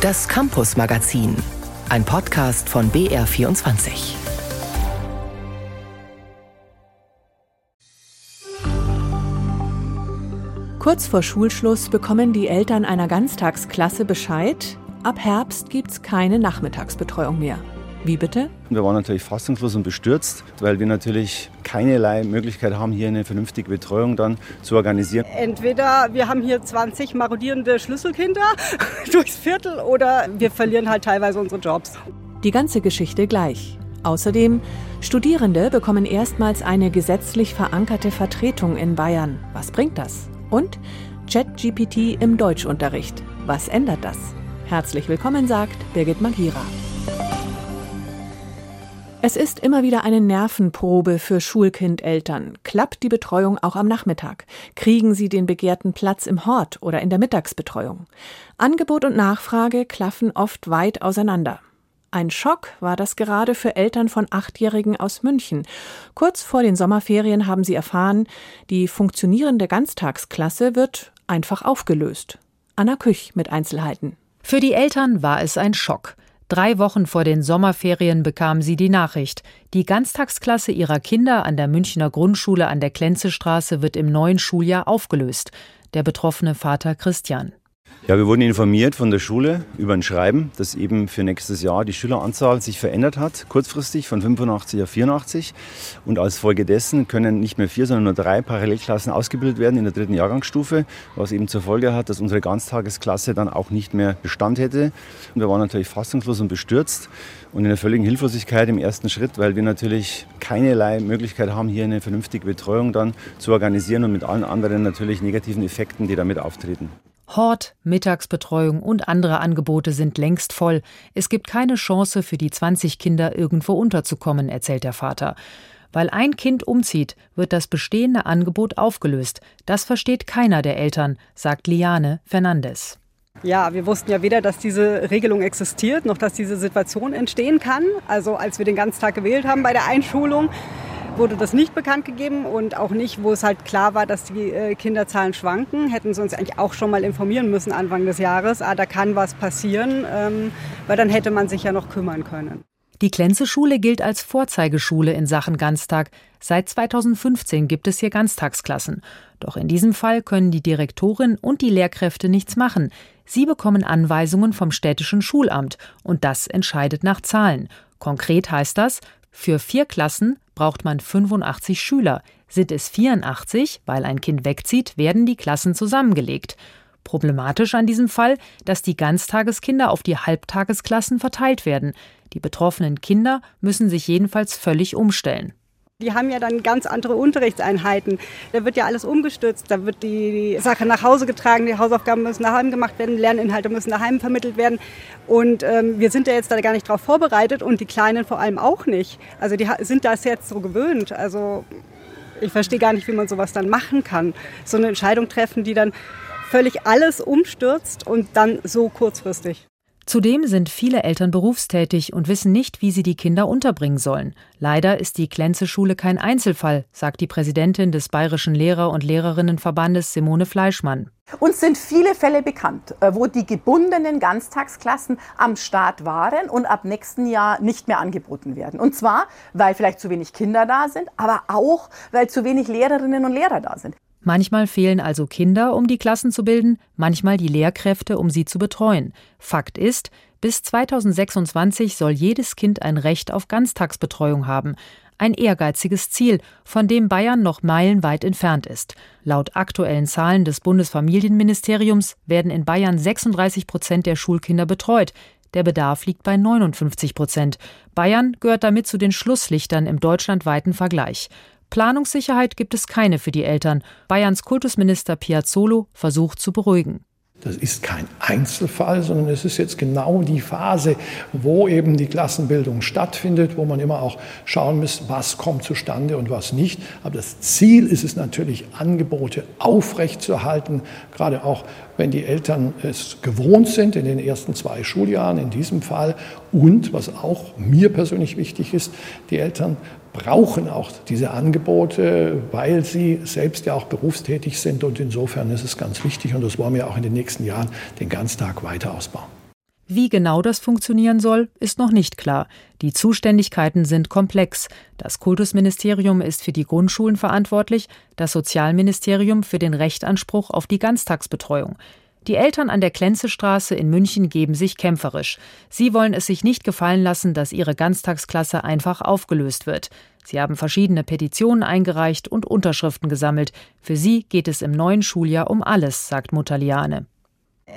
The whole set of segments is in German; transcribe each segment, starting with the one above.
Das Campus Magazin, ein Podcast von BR24. Kurz vor Schulschluss bekommen die Eltern einer Ganztagsklasse Bescheid, ab Herbst gibt's keine Nachmittagsbetreuung mehr. Wie bitte? Wir waren natürlich fassungslos und bestürzt, weil wir natürlich keinerlei Möglichkeit haben, hier eine vernünftige Betreuung dann zu organisieren. Entweder wir haben hier 20 marodierende Schlüsselkinder durchs Viertel oder wir verlieren halt teilweise unsere Jobs. Die ganze Geschichte gleich. Außerdem, Studierende bekommen erstmals eine gesetzlich verankerte Vertretung in Bayern. Was bringt das? Und ChatGPT im Deutschunterricht. Was ändert das? Herzlich willkommen, sagt Birgit Magira. Es ist immer wieder eine Nervenprobe für Schulkindeltern. Klappt die Betreuung auch am Nachmittag? Kriegen sie den begehrten Platz im Hort oder in der Mittagsbetreuung? Angebot und Nachfrage klaffen oft weit auseinander. Ein Schock war das gerade für Eltern von Achtjährigen aus München. Kurz vor den Sommerferien haben sie erfahren, die funktionierende Ganztagsklasse wird einfach aufgelöst. Anna Küch mit Einzelheiten. Für die Eltern war es ein Schock. Drei Wochen vor den Sommerferien bekam sie die Nachricht. Die Ganztagsklasse ihrer Kinder an der Münchner Grundschule an der Klenzestraße wird im neuen Schuljahr aufgelöst. Der betroffene Vater Christian. Ja, wir wurden informiert von der Schule über ein Schreiben, dass eben für nächstes Jahr die Schüleranzahl sich verändert hat, kurzfristig von 85 auf 84. Und als Folge dessen können nicht mehr vier, sondern nur drei Parallelklassen ausgebildet werden in der dritten Jahrgangsstufe, was eben zur Folge hat, dass unsere Ganztagesklasse dann auch nicht mehr Bestand hätte. Und wir waren natürlich fassungslos und bestürzt und in der völligen Hilflosigkeit im ersten Schritt, weil wir natürlich keinerlei Möglichkeit haben, hier eine vernünftige Betreuung dann zu organisieren und mit allen anderen natürlich negativen Effekten, die damit auftreten. Hort, Mittagsbetreuung und andere Angebote sind längst voll. Es gibt keine Chance für die 20 Kinder irgendwo unterzukommen, erzählt der Vater. Weil ein Kind umzieht, wird das bestehende Angebot aufgelöst. Das versteht keiner der Eltern, sagt Liane Fernandes. Ja, wir wussten ja weder, dass diese Regelung existiert, noch dass diese Situation entstehen kann. Also als wir den ganzen Tag gewählt haben bei der Einschulung, wurde das nicht bekannt gegeben und auch nicht, wo es halt klar war, dass die äh, Kinderzahlen schwanken. Hätten sie uns eigentlich auch schon mal informieren müssen Anfang des Jahres. Ah, da kann was passieren, ähm, weil dann hätte man sich ja noch kümmern können. Die Klenze-Schule gilt als Vorzeigeschule in Sachen Ganztag. Seit 2015 gibt es hier Ganztagsklassen. Doch in diesem Fall können die Direktorin und die Lehrkräfte nichts machen. Sie bekommen Anweisungen vom städtischen Schulamt und das entscheidet nach Zahlen. Konkret heißt das, für vier Klassen braucht man 85 Schüler. Sind es 84, weil ein Kind wegzieht, werden die Klassen zusammengelegt. Problematisch an diesem Fall, dass die Ganztageskinder auf die Halbtagesklassen verteilt werden. Die betroffenen Kinder müssen sich jedenfalls völlig umstellen. Die haben ja dann ganz andere Unterrichtseinheiten. Da wird ja alles umgestürzt. Da wird die Sache nach Hause getragen, die Hausaufgaben müssen daheim gemacht werden, Lerninhalte müssen daheim vermittelt werden. Und ähm, wir sind ja jetzt da gar nicht drauf vorbereitet und die Kleinen vor allem auch nicht. Also die sind das jetzt so gewöhnt. Also ich verstehe gar nicht, wie man sowas dann machen kann. So eine Entscheidung treffen, die dann völlig alles umstürzt und dann so kurzfristig. Zudem sind viele Eltern berufstätig und wissen nicht, wie sie die Kinder unterbringen sollen. Leider ist die Klenze-Schule kein Einzelfall, sagt die Präsidentin des Bayerischen Lehrer- und Lehrerinnenverbandes Simone Fleischmann. Uns sind viele Fälle bekannt, äh, wo die gebundenen Ganztagsklassen am Start waren und ab nächsten Jahr nicht mehr angeboten werden. Und zwar, weil vielleicht zu wenig Kinder da sind, aber auch, weil zu wenig Lehrerinnen und Lehrer da sind. Manchmal fehlen also Kinder, um die Klassen zu bilden, manchmal die Lehrkräfte, um sie zu betreuen. Fakt ist, bis 2026 soll jedes Kind ein Recht auf Ganztagsbetreuung haben. Ein ehrgeiziges Ziel, von dem Bayern noch meilenweit entfernt ist. Laut aktuellen Zahlen des Bundesfamilienministeriums werden in Bayern 36 Prozent der Schulkinder betreut. Der Bedarf liegt bei 59 Prozent. Bayern gehört damit zu den Schlusslichtern im deutschlandweiten Vergleich. Planungssicherheit gibt es keine für die Eltern. Bayerns Kultusminister Piazzolo versucht zu beruhigen. Das ist kein Einzelfall, sondern es ist jetzt genau die Phase, wo eben die Klassenbildung stattfindet, wo man immer auch schauen muss, was kommt zustande und was nicht. Aber das Ziel ist es natürlich, Angebote aufrechtzuerhalten, gerade auch wenn die Eltern es gewohnt sind in den ersten zwei Schuljahren in diesem Fall. Und was auch mir persönlich wichtig ist, die Eltern brauchen auch diese Angebote, weil sie selbst ja auch berufstätig sind. Und insofern ist es ganz wichtig, und das wollen wir auch in den nächsten Jahren, den Ganztag weiter ausbauen. Wie genau das funktionieren soll, ist noch nicht klar. Die Zuständigkeiten sind komplex. Das Kultusministerium ist für die Grundschulen verantwortlich, das Sozialministerium für den Rechtanspruch auf die Ganztagsbetreuung. Die Eltern an der Klenzestraße in München geben sich kämpferisch. Sie wollen es sich nicht gefallen lassen, dass ihre Ganztagsklasse einfach aufgelöst wird. Sie haben verschiedene Petitionen eingereicht und Unterschriften gesammelt. Für sie geht es im neuen Schuljahr um alles, sagt Mutter Liane.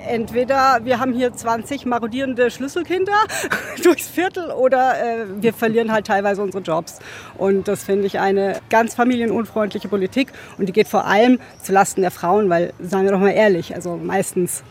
Entweder wir haben hier 20 marodierende Schlüsselkinder durchs Viertel oder äh, wir verlieren halt teilweise unsere Jobs. Und das finde ich eine ganz familienunfreundliche Politik und die geht vor allem zulasten der Frauen, weil, sagen wir doch mal ehrlich, also meistens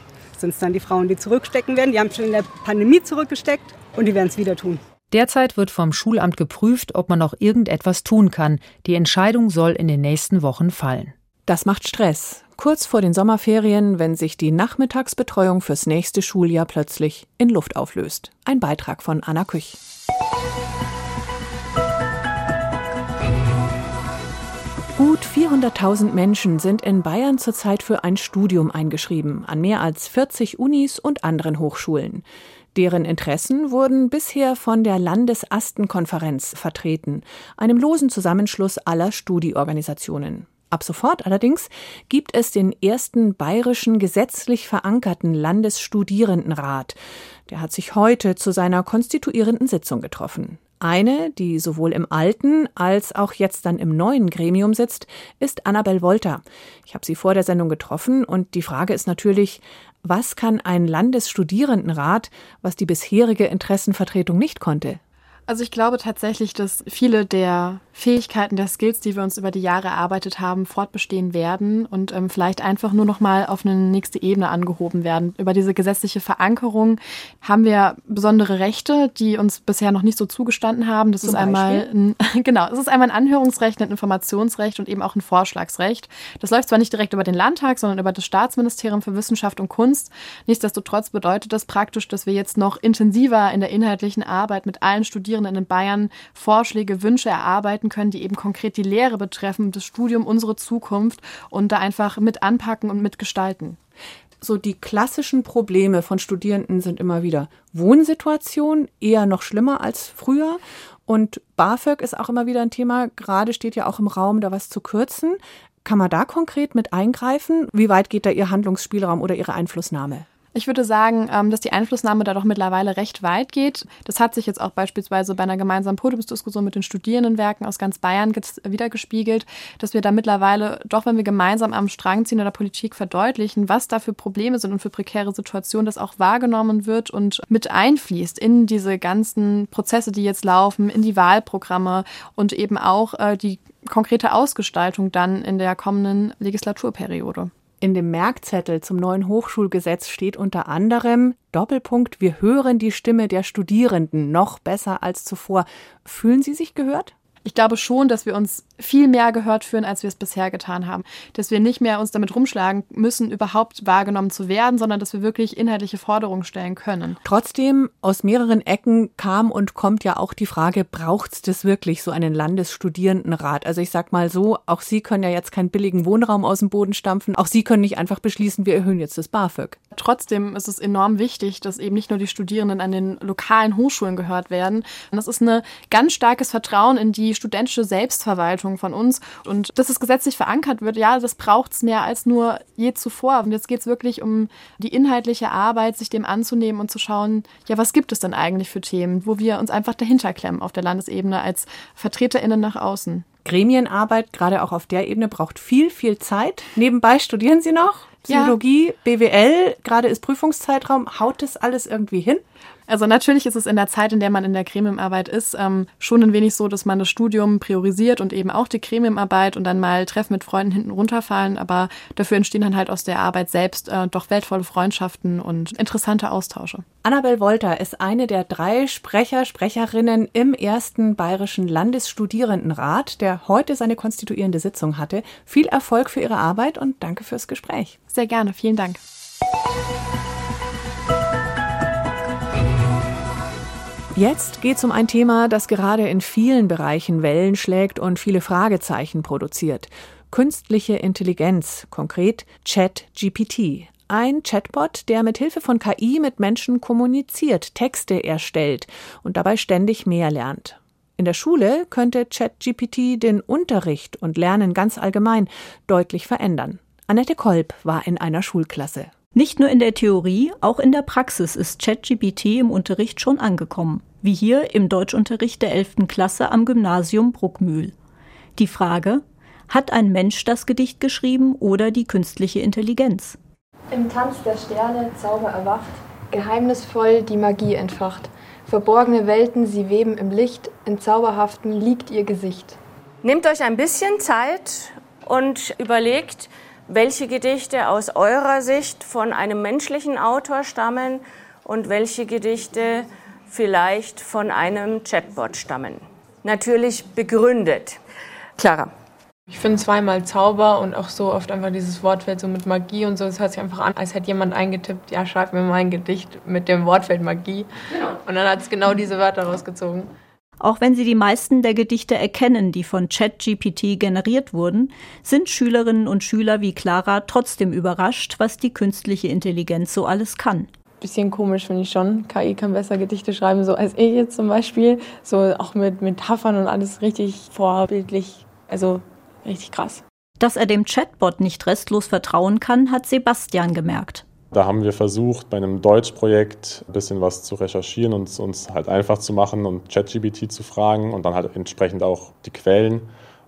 sind es dann die Frauen, die zurückstecken werden. Die haben schon in der Pandemie zurückgesteckt und die werden es wieder tun. Derzeit wird vom Schulamt geprüft, ob man noch irgendetwas tun kann. Die Entscheidung soll in den nächsten Wochen fallen. Das macht Stress. Kurz vor den Sommerferien, wenn sich die Nachmittagsbetreuung fürs nächste Schuljahr plötzlich in Luft auflöst. Ein Beitrag von Anna Küch. Gut 400.000 Menschen sind in Bayern zurzeit für ein Studium eingeschrieben, an mehr als 40 Unis und anderen Hochschulen. Deren Interessen wurden bisher von der Landesastenkonferenz vertreten, einem losen Zusammenschluss aller Studieorganisationen. Ab sofort allerdings gibt es den ersten bayerischen gesetzlich verankerten Landesstudierendenrat. Der hat sich heute zu seiner konstituierenden Sitzung getroffen. Eine, die sowohl im alten als auch jetzt dann im neuen Gremium sitzt, ist Annabel Wolter. Ich habe sie vor der Sendung getroffen und die Frage ist natürlich, was kann ein Landesstudierendenrat, was die bisherige Interessenvertretung nicht konnte? Also ich glaube tatsächlich, dass viele der Fähigkeiten, der Skills, die wir uns über die Jahre erarbeitet haben, fortbestehen werden und ähm, vielleicht einfach nur noch mal auf eine nächste Ebene angehoben werden. Über diese gesetzliche Verankerung haben wir besondere Rechte, die uns bisher noch nicht so zugestanden haben. Das Zum ist einmal ein, genau, es ist einmal ein Anhörungsrecht, ein Informationsrecht und eben auch ein Vorschlagsrecht. Das läuft zwar nicht direkt über den Landtag, sondern über das Staatsministerium für Wissenschaft und Kunst. Nichtsdestotrotz bedeutet das praktisch, dass wir jetzt noch intensiver in der inhaltlichen Arbeit mit allen Studierenden in Bayern Vorschläge, Wünsche erarbeiten können, die eben konkret die Lehre betreffen, das Studium, unsere Zukunft und da einfach mit anpacken und mitgestalten. So die klassischen Probleme von Studierenden sind immer wieder Wohnsituation, eher noch schlimmer als früher. Und BAföG ist auch immer wieder ein Thema. Gerade steht ja auch im Raum, da was zu kürzen. Kann man da konkret mit eingreifen? Wie weit geht da Ihr Handlungsspielraum oder Ihre Einflussnahme? Ich würde sagen, ähm, dass die Einflussnahme da doch mittlerweile recht weit geht. Das hat sich jetzt auch beispielsweise bei einer gemeinsamen Podiumsdiskussion mit den Studierendenwerken aus ganz Bayern wiedergespiegelt, dass wir da mittlerweile, doch wenn wir gemeinsam am Strang ziehen oder Politik verdeutlichen, was da für Probleme sind und für prekäre Situationen, das auch wahrgenommen wird und mit einfließt in diese ganzen Prozesse, die jetzt laufen, in die Wahlprogramme und eben auch äh, die konkrete Ausgestaltung dann in der kommenden Legislaturperiode. In dem Merkzettel zum neuen Hochschulgesetz steht unter anderem Doppelpunkt, wir hören die Stimme der Studierenden noch besser als zuvor. Fühlen Sie sich gehört? ich glaube schon, dass wir uns viel mehr gehört fühlen, als wir es bisher getan haben. Dass wir nicht mehr uns damit rumschlagen müssen, überhaupt wahrgenommen zu werden, sondern dass wir wirklich inhaltliche Forderungen stellen können. Trotzdem, aus mehreren Ecken kam und kommt ja auch die Frage, braucht es das wirklich, so einen Landesstudierendenrat? Also ich sag mal so, auch Sie können ja jetzt keinen billigen Wohnraum aus dem Boden stampfen. Auch Sie können nicht einfach beschließen, wir erhöhen jetzt das BAföG. Trotzdem ist es enorm wichtig, dass eben nicht nur die Studierenden an den lokalen Hochschulen gehört werden. Und das ist ein ganz starkes Vertrauen in die studentische Selbstverwaltung von uns. Und dass es gesetzlich verankert wird, ja, das braucht es mehr als nur je zuvor. Und jetzt geht es wirklich um die inhaltliche Arbeit, sich dem anzunehmen und zu schauen, ja, was gibt es denn eigentlich für Themen, wo wir uns einfach dahinter klemmen auf der Landesebene als VertreterInnen nach außen. Gremienarbeit, gerade auch auf der Ebene, braucht viel, viel Zeit. Nebenbei studieren Sie noch? Psychologie, ja. BWL, gerade ist Prüfungszeitraum. Haut das alles irgendwie hin? Also natürlich ist es in der Zeit, in der man in der Gremiumarbeit ist, ähm, schon ein wenig so, dass man das Studium priorisiert und eben auch die Gremiumarbeit und dann mal Treffen mit Freunden hinten runterfallen. Aber dafür entstehen dann halt aus der Arbeit selbst äh, doch wertvolle Freundschaften und interessante Austausche. Annabel Wolter ist eine der drei Sprecher, Sprecherinnen im ersten Bayerischen Landesstudierendenrat, der heute seine konstituierende Sitzung hatte. Viel Erfolg für Ihre Arbeit und danke fürs Gespräch. Sehr gerne, vielen Dank. Jetzt geht es um ein Thema, das gerade in vielen Bereichen Wellen schlägt und viele Fragezeichen produziert. Künstliche Intelligenz, konkret ChatGPT. ein Chatbot, der mit Hilfe von KI mit Menschen kommuniziert, Texte erstellt und dabei ständig mehr lernt. In der Schule könnte ChatGPT den Unterricht und Lernen ganz allgemein deutlich verändern. Annette Kolb war in einer Schulklasse. Nicht nur in der Theorie, auch in der Praxis ist ChatGPT im Unterricht schon angekommen, wie hier im Deutschunterricht der 11. Klasse am Gymnasium Bruckmühl. Die Frage, hat ein Mensch das Gedicht geschrieben oder die künstliche Intelligenz? Im Tanz der Sterne Zauber erwacht, geheimnisvoll die Magie entfacht. Verborgene Welten, sie weben im Licht, in Zauberhaften liegt ihr Gesicht. Nehmt euch ein bisschen Zeit und überlegt, welche Gedichte aus eurer Sicht von einem menschlichen Autor stammen und welche Gedichte vielleicht von einem Chatbot stammen. Natürlich begründet. Clara. Ich finde zweimal Zauber und auch so oft einfach dieses Wortfeld so mit Magie und so. Es hört sich einfach an, als hätte jemand eingetippt, ja, schreib mir mal ein Gedicht mit dem Wortfeld Magie. Genau. Und dann hat es genau diese Wörter rausgezogen. Auch wenn sie die meisten der Gedichte erkennen, die von ChatGPT generiert wurden, sind Schülerinnen und Schüler wie Clara trotzdem überrascht, was die künstliche Intelligenz so alles kann. Bisschen komisch finde ich schon. KI kann besser Gedichte schreiben, so als ich jetzt zum Beispiel. So auch mit Metaphern und alles richtig vorbildlich. Also richtig krass. Dass er dem Chatbot nicht restlos vertrauen kann, hat Sebastian gemerkt. Da haben wir versucht, bei einem Deutschprojekt ein bisschen was zu recherchieren und uns halt einfach zu machen und ChatGPT zu fragen und dann halt entsprechend auch die Quellen.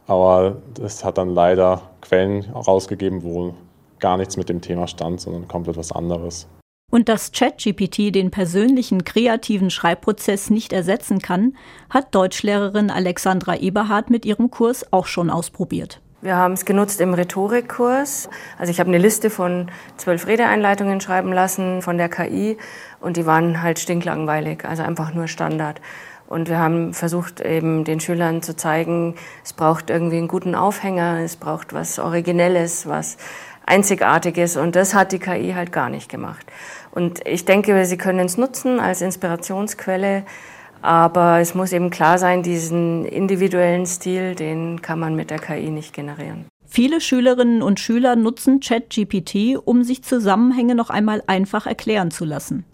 Aber es hat dann leider Quellen rausgegeben, wo gar nichts mit dem Thema stand, sondern komplett was anderes. Und dass ChatGPT den persönlichen kreativen Schreibprozess nicht ersetzen kann, hat Deutschlehrerin Alexandra Eberhardt mit ihrem Kurs auch schon ausprobiert. Wir haben es genutzt im Rhetorikkurs. Also ich habe eine Liste von zwölf Redeeinleitungen schreiben lassen von der KI und die waren halt stinklangweilig, also einfach nur Standard. Und wir haben versucht, eben den Schülern zu zeigen, es braucht irgendwie einen guten Aufhänger, es braucht was Originelles, was Einzigartiges und das hat die KI halt gar nicht gemacht. Und ich denke, sie können es nutzen als Inspirationsquelle, aber es muss eben klar sein, diesen individuellen Stil, den kann man mit der KI nicht generieren. Viele Schülerinnen und Schüler nutzen ChatGPT, um sich Zusammenhänge noch einmal einfach erklären zu lassen.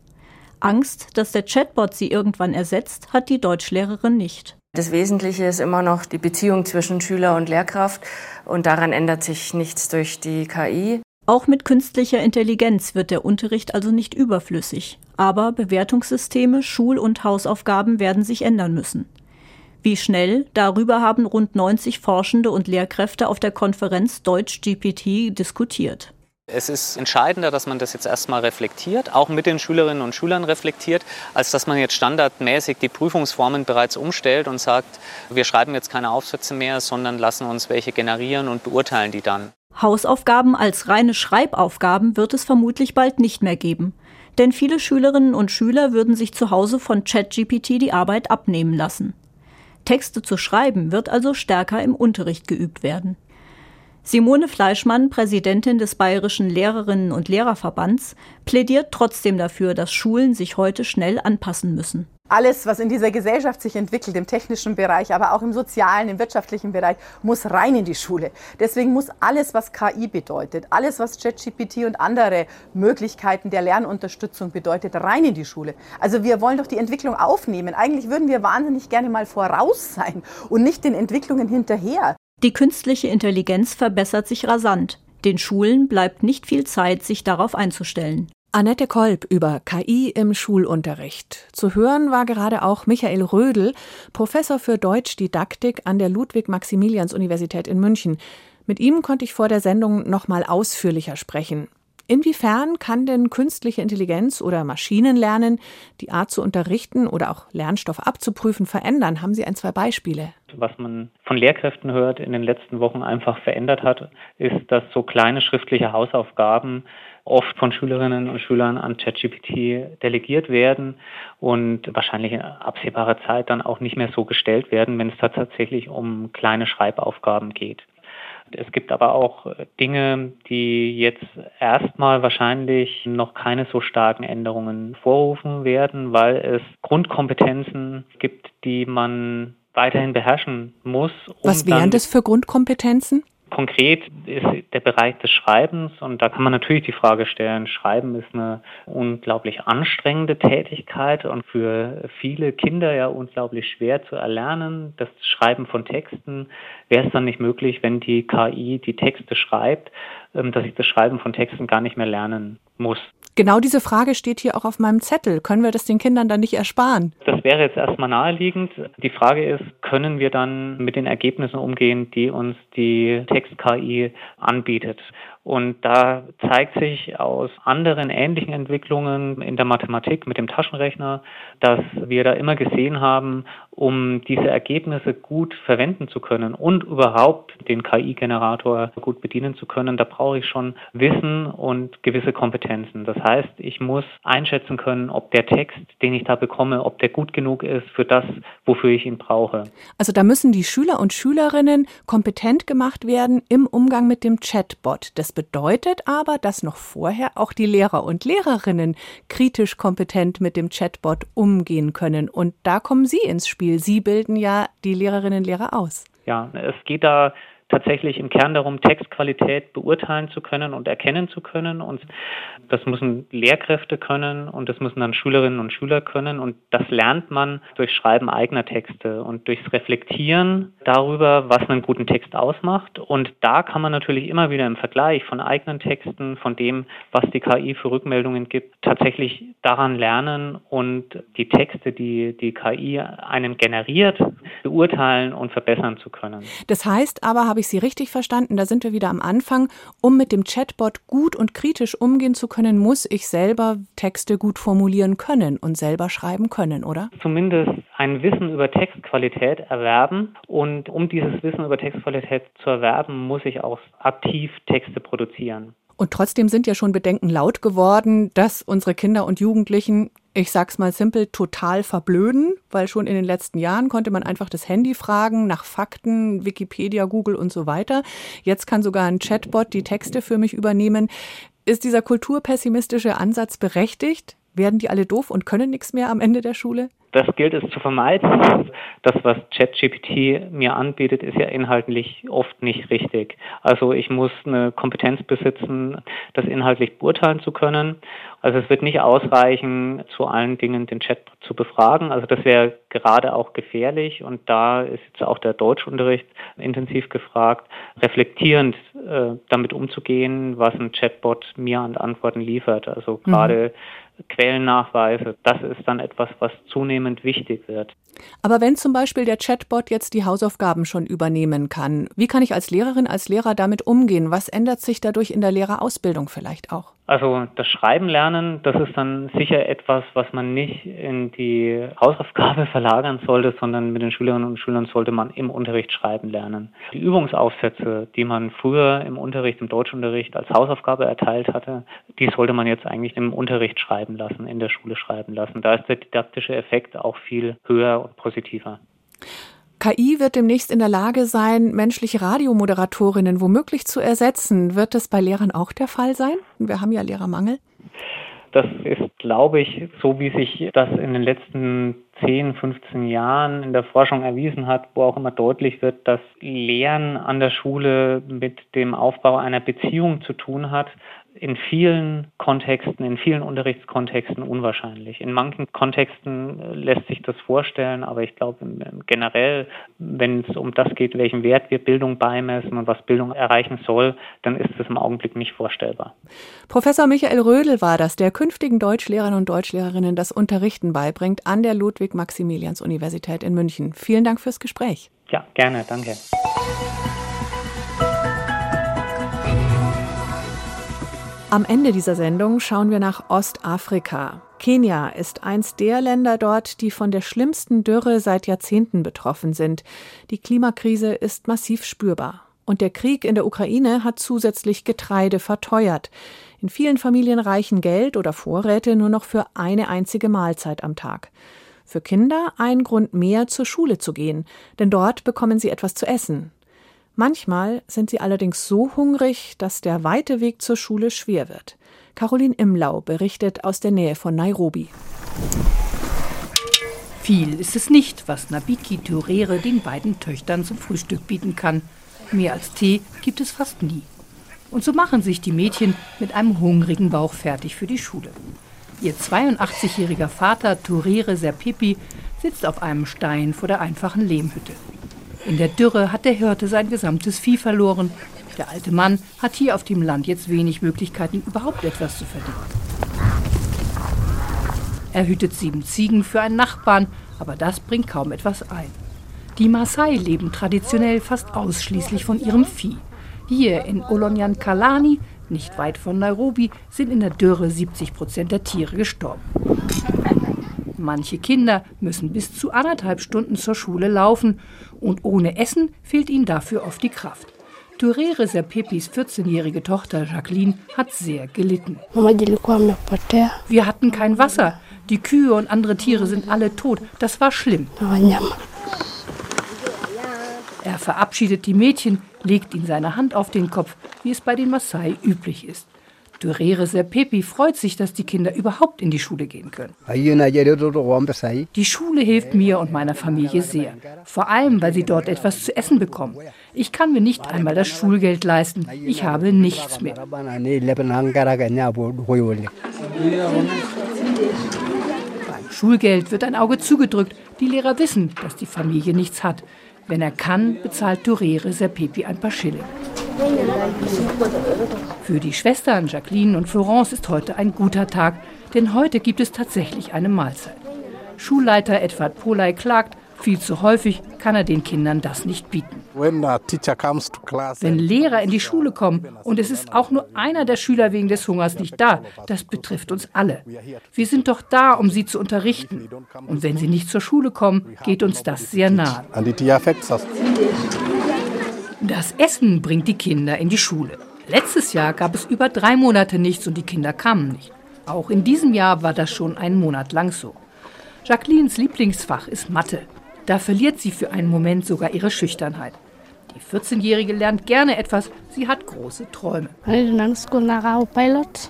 Angst, dass der Chatbot sie irgendwann ersetzt, hat die Deutschlehrerin nicht. Das Wesentliche ist immer noch die Beziehung zwischen Schüler und Lehrkraft und daran ändert sich nichts durch die KI. Auch mit künstlicher Intelligenz wird der Unterricht also nicht überflüssig, aber Bewertungssysteme, Schul- und Hausaufgaben werden sich ändern müssen. Wie schnell, darüber haben rund 90 Forschende und Lehrkräfte auf der Konferenz Deutsch GPT diskutiert. Es ist entscheidender, dass man das jetzt erstmal reflektiert, auch mit den Schülerinnen und Schülern reflektiert, als dass man jetzt standardmäßig die Prüfungsformen bereits umstellt und sagt, wir schreiben jetzt keine Aufsätze mehr, sondern lassen uns welche generieren und beurteilen die dann. Hausaufgaben als reine Schreibaufgaben wird es vermutlich bald nicht mehr geben. Denn viele Schülerinnen und Schüler würden sich zu Hause von ChatGPT die Arbeit abnehmen lassen. Texte zu schreiben wird also stärker im Unterricht geübt werden. Simone Fleischmann, Präsidentin des Bayerischen Lehrerinnen und Lehrerverbands, plädiert trotzdem dafür, dass Schulen sich heute schnell anpassen müssen. Alles, was in dieser Gesellschaft sich entwickelt, im technischen Bereich, aber auch im sozialen, im wirtschaftlichen Bereich, muss rein in die Schule. Deswegen muss alles, was KI bedeutet, alles, was ChatGPT und andere Möglichkeiten der Lernunterstützung bedeutet, rein in die Schule. Also wir wollen doch die Entwicklung aufnehmen. Eigentlich würden wir wahnsinnig gerne mal voraus sein und nicht den Entwicklungen hinterher. Die künstliche Intelligenz verbessert sich rasant. Den Schulen bleibt nicht viel Zeit, sich darauf einzustellen. Annette Kolb über KI im Schulunterricht. Zu hören war gerade auch Michael Rödel, Professor für Deutschdidaktik an der Ludwig-Maximilians-Universität in München. Mit ihm konnte ich vor der Sendung noch mal ausführlicher sprechen. Inwiefern kann denn künstliche Intelligenz oder Maschinenlernen die Art zu unterrichten oder auch Lernstoff abzuprüfen verändern? Haben Sie ein, zwei Beispiele? Was man von Lehrkräften hört, in den letzten Wochen einfach verändert hat, ist, dass so kleine schriftliche Hausaufgaben oft von Schülerinnen und Schülern an ChatGPT delegiert werden und wahrscheinlich in absehbarer Zeit dann auch nicht mehr so gestellt werden, wenn es da tatsächlich um kleine Schreibaufgaben geht. Es gibt aber auch Dinge, die jetzt erstmal wahrscheinlich noch keine so starken Änderungen vorrufen werden, weil es Grundkompetenzen gibt, die man weiterhin beherrschen muss. Um Was wären das für Grundkompetenzen? Konkret ist der Bereich des Schreibens und da kann man natürlich die Frage stellen, Schreiben ist eine unglaublich anstrengende Tätigkeit und für viele Kinder ja unglaublich schwer zu erlernen. Das Schreiben von Texten wäre es dann nicht möglich, wenn die KI die Texte schreibt, ähm, dass ich das Schreiben von Texten gar nicht mehr lernen muss. Genau diese Frage steht hier auch auf meinem Zettel. Können wir das den Kindern dann nicht ersparen? Das wäre jetzt erstmal naheliegend. Die Frage ist, können wir dann mit den Ergebnissen umgehen, die uns die Text-KI anbietet? Und da zeigt sich aus anderen ähnlichen Entwicklungen in der Mathematik mit dem Taschenrechner, dass wir da immer gesehen haben, um diese Ergebnisse gut verwenden zu können und überhaupt den KI-Generator gut bedienen zu können, da brauche ich schon Wissen und gewisse Kompetenzen. Das heißt, ich muss einschätzen können, ob der Text, den ich da bekomme, ob der gut genug ist für das, wofür ich ihn brauche. Also da müssen die Schüler und Schülerinnen kompetent gemacht werden im Umgang mit dem Chatbot. Das bedeutet aber, dass noch vorher auch die Lehrer und Lehrerinnen kritisch kompetent mit dem Chatbot umgehen können. Und da kommen Sie ins Spiel. Sie bilden ja die Lehrerinnen und Lehrer aus. Ja, es geht da tatsächlich im Kern darum, Textqualität beurteilen zu können und erkennen zu können. Und das müssen Lehrkräfte können und das müssen dann Schülerinnen und Schüler können. Und das lernt man durch Schreiben eigener Texte und durchs Reflektieren darüber, was einen guten Text ausmacht. Und da kann man natürlich immer wieder im Vergleich von eigenen Texten, von dem, was die KI für Rückmeldungen gibt, tatsächlich daran lernen und die Texte, die die KI einem generiert, beurteilen und verbessern zu können. Das heißt aber, habe ich Sie richtig verstanden, da sind wir wieder am Anfang, um mit dem Chatbot gut und kritisch umgehen zu können, muss ich selber Texte gut formulieren können und selber schreiben können, oder? Zumindest ein Wissen über Textqualität erwerben und um dieses Wissen über Textqualität zu erwerben, muss ich auch aktiv Texte produzieren. Und trotzdem sind ja schon Bedenken laut geworden, dass unsere Kinder und Jugendlichen ich sag's mal simpel, total verblöden, weil schon in den letzten Jahren konnte man einfach das Handy fragen nach Fakten, Wikipedia, Google und so weiter. Jetzt kann sogar ein Chatbot die Texte für mich übernehmen. Ist dieser kulturpessimistische Ansatz berechtigt? Werden die alle doof und können nichts mehr am Ende der Schule? Das gilt es zu vermeiden. Das, was ChatGPT mir anbietet, ist ja inhaltlich oft nicht richtig. Also ich muss eine Kompetenz besitzen, das inhaltlich beurteilen zu können. Also es wird nicht ausreichen, zu allen Dingen den Chat zu befragen. Also das wäre gerade auch gefährlich und da ist jetzt auch der Deutschunterricht intensiv gefragt, reflektierend äh, damit umzugehen, was ein Chatbot mir an Antworten liefert. Also mhm. gerade mhm. Quellennachweise, das ist dann etwas, was zunehmend wichtig wird. Aber wenn zum Beispiel der Chatbot jetzt die Hausaufgaben schon übernehmen kann, wie kann ich als Lehrerin, als Lehrer damit umgehen? Was ändert sich dadurch in der Lehrerausbildung vielleicht auch? Also das Schreiben lernen, das ist dann sicher etwas, was man nicht in die Hausaufgabe verlagern sollte, sondern mit den Schülerinnen und Schülern sollte man im Unterricht schreiben lernen. Die Übungsaufsätze, die man früher im Unterricht, im Deutschunterricht als Hausaufgabe erteilt hatte, die sollte man jetzt eigentlich im Unterricht schreiben lassen, in der Schule schreiben lassen. Da ist der didaktische Effekt auch viel höher und positiver. KI wird demnächst in der Lage sein, menschliche Radiomoderatorinnen womöglich zu ersetzen. Wird das bei Lehrern auch der Fall sein? Wir haben ja Lehrermangel. Das ist, glaube ich, so wie sich das in den letzten 10, 15 Jahren in der Forschung erwiesen hat, wo auch immer deutlich wird, dass Lehren an der Schule mit dem Aufbau einer Beziehung zu tun hat, in vielen Kontexten, in vielen Unterrichtskontexten unwahrscheinlich. In manchen Kontexten äh, lässt sich das vorstellen, aber ich glaube generell, wenn es um das geht, welchen Wert wir Bildung beimessen und was Bildung erreichen soll, dann ist es im Augenblick nicht vorstellbar. Professor Michael Rödel war das, der künftigen Deutschlehrern und Deutschlehrerinnen das Unterrichten beibringt an der Ludwig-Maximilians-Universität in München. Vielen Dank fürs Gespräch. Ja, gerne, danke. Am Ende dieser Sendung schauen wir nach Ostafrika. Kenia ist eins der Länder dort, die von der schlimmsten Dürre seit Jahrzehnten betroffen sind. Die Klimakrise ist massiv spürbar. Und der Krieg in der Ukraine hat zusätzlich Getreide verteuert. In vielen Familien reichen Geld oder Vorräte nur noch für eine einzige Mahlzeit am Tag. Für Kinder ein Grund mehr, zur Schule zu gehen, denn dort bekommen sie etwas zu essen. Manchmal sind sie allerdings so hungrig, dass der weite Weg zur Schule schwer wird. Caroline Imlau berichtet aus der Nähe von Nairobi. Viel ist es nicht, was Nabiki Turere den beiden Töchtern zum Frühstück bieten kann. Mehr als Tee gibt es fast nie. Und so machen sich die Mädchen mit einem hungrigen Bauch fertig für die Schule. Ihr 82-jähriger Vater, Turere Serpipi, sitzt auf einem Stein vor der einfachen Lehmhütte. In der Dürre hat der Hirte sein gesamtes Vieh verloren. Der alte Mann hat hier auf dem Land jetzt wenig Möglichkeiten, überhaupt etwas zu verdienen. Er hütet sieben Ziegen für einen Nachbarn, aber das bringt kaum etwas ein. Die Maasai leben traditionell fast ausschließlich von ihrem Vieh. Hier in Olonyankalani, nicht weit von Nairobi, sind in der Dürre 70 Prozent der Tiere gestorben. Manche Kinder müssen bis zu anderthalb Stunden zur Schule laufen und ohne Essen fehlt ihnen dafür oft die Kraft. Turere Serpepis 14-jährige Tochter Jacqueline hat sehr gelitten. Wir hatten kein Wasser. Die Kühe und andere Tiere sind alle tot. Das war schlimm. Er verabschiedet die Mädchen, legt ihnen seine Hand auf den Kopf, wie es bei den Maasai üblich ist. Durere Serpepi freut sich, dass die Kinder überhaupt in die Schule gehen können. Die Schule hilft mir und meiner Familie sehr. Vor allem, weil sie dort etwas zu essen bekommen. Ich kann mir nicht einmal das Schulgeld leisten. Ich habe nichts mehr. Beim Schulgeld wird ein Auge zugedrückt. Die Lehrer wissen, dass die Familie nichts hat. Wenn er kann, bezahlt Durere Serpepi ein paar Schilling. Für die Schwestern Jacqueline und Florence ist heute ein guter Tag, denn heute gibt es tatsächlich eine Mahlzeit. Schulleiter Edward Polay klagt, viel zu häufig kann er den Kindern das nicht bieten. Wenn Lehrer in die Schule kommen und es ist auch nur einer der Schüler wegen des Hungers nicht da, das betrifft uns alle. Wir sind doch da, um sie zu unterrichten. Und wenn sie nicht zur Schule kommen, geht uns das sehr nahe. Das Essen bringt die Kinder in die Schule. Letztes Jahr gab es über drei Monate nichts und die Kinder kamen nicht. Auch in diesem Jahr war das schon einen Monat lang so. Jacquelines Lieblingsfach ist Mathe. Da verliert sie für einen Moment sogar ihre Schüchternheit. Die 14-Jährige lernt gerne etwas, sie hat große Träume.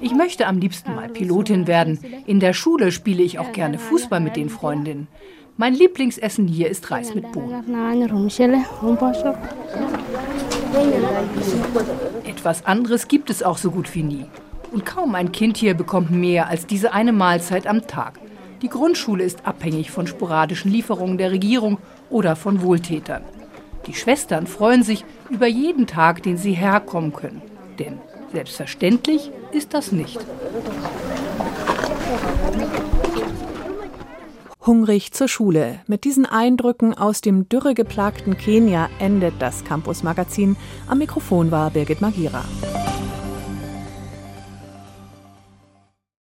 Ich möchte am liebsten mal Pilotin werden. In der Schule spiele ich auch gerne Fußball mit den Freundinnen. Mein Lieblingsessen hier ist Reis mit Bohnen. Etwas anderes gibt es auch so gut wie nie. Und kaum ein Kind hier bekommt mehr als diese eine Mahlzeit am Tag. Die Grundschule ist abhängig von sporadischen Lieferungen der Regierung oder von Wohltätern. Die Schwestern freuen sich über jeden Tag, den sie herkommen können. Denn selbstverständlich ist das nicht. Hungrig zur Schule. Mit diesen Eindrücken aus dem dürregeplagten Kenia endet das Campus Magazin. Am Mikrofon war Birgit Magira.